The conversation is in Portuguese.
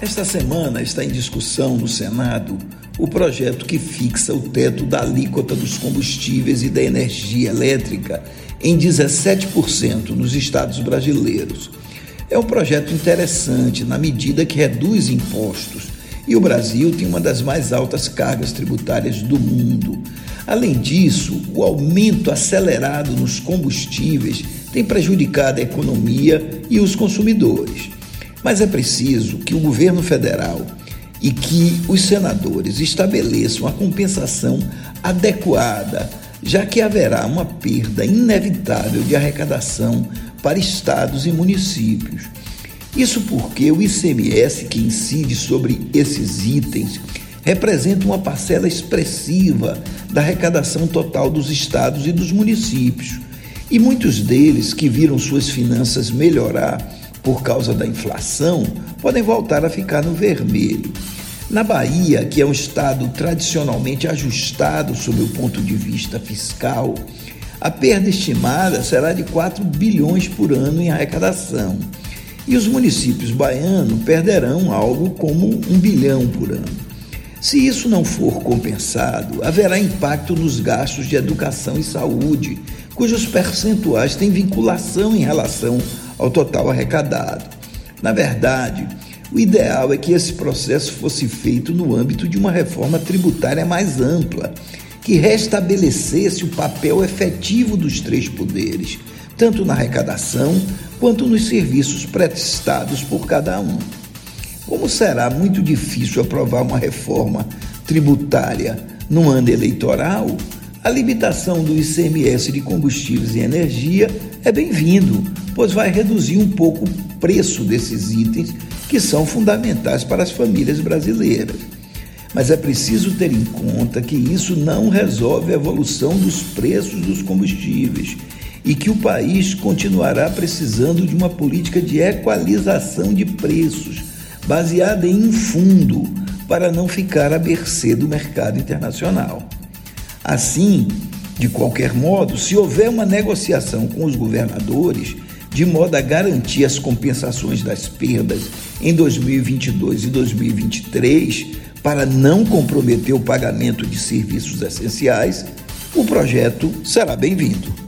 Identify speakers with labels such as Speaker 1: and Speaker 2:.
Speaker 1: Esta semana está em discussão no Senado o projeto que fixa o teto da alíquota dos combustíveis e da energia elétrica em 17% nos estados brasileiros. É um projeto interessante na medida que reduz impostos e o Brasil tem uma das mais altas cargas tributárias do mundo. Além disso, o aumento acelerado nos combustíveis tem prejudicado a economia e os consumidores. Mas é preciso que o governo federal e que os senadores estabeleçam a compensação adequada, já que haverá uma perda inevitável de arrecadação para estados e municípios. Isso porque o ICMS que incide sobre esses itens representa uma parcela expressiva da arrecadação total dos estados e dos municípios. E muitos deles que viram suas finanças melhorar por causa da inflação, podem voltar a ficar no vermelho. Na Bahia, que é um estado tradicionalmente ajustado sob o ponto de vista fiscal, a perda estimada será de 4 bilhões por ano em arrecadação. E os municípios baianos perderão algo como um bilhão por ano. Se isso não for compensado, haverá impacto nos gastos de educação e saúde, cujos percentuais têm vinculação em relação ao total arrecadado. Na verdade, o ideal é que esse processo fosse feito no âmbito de uma reforma tributária mais ampla, que restabelecesse o papel efetivo dos três poderes, tanto na arrecadação quanto nos serviços prestados por cada um. Como será muito difícil aprovar uma reforma tributária no ano eleitoral, a limitação do ICMS de combustíveis e energia é bem-vindo, pois vai reduzir um pouco o preço desses itens que são fundamentais para as famílias brasileiras. Mas é preciso ter em conta que isso não resolve a evolução dos preços dos combustíveis e que o país continuará precisando de uma política de equalização de preços baseada em um fundo para não ficar à mercê do mercado internacional. Assim, de qualquer modo, se houver uma negociação com os governadores, de modo a garantir as compensações das perdas em 2022 e 2023, para não comprometer o pagamento de serviços essenciais, o projeto será bem-vindo.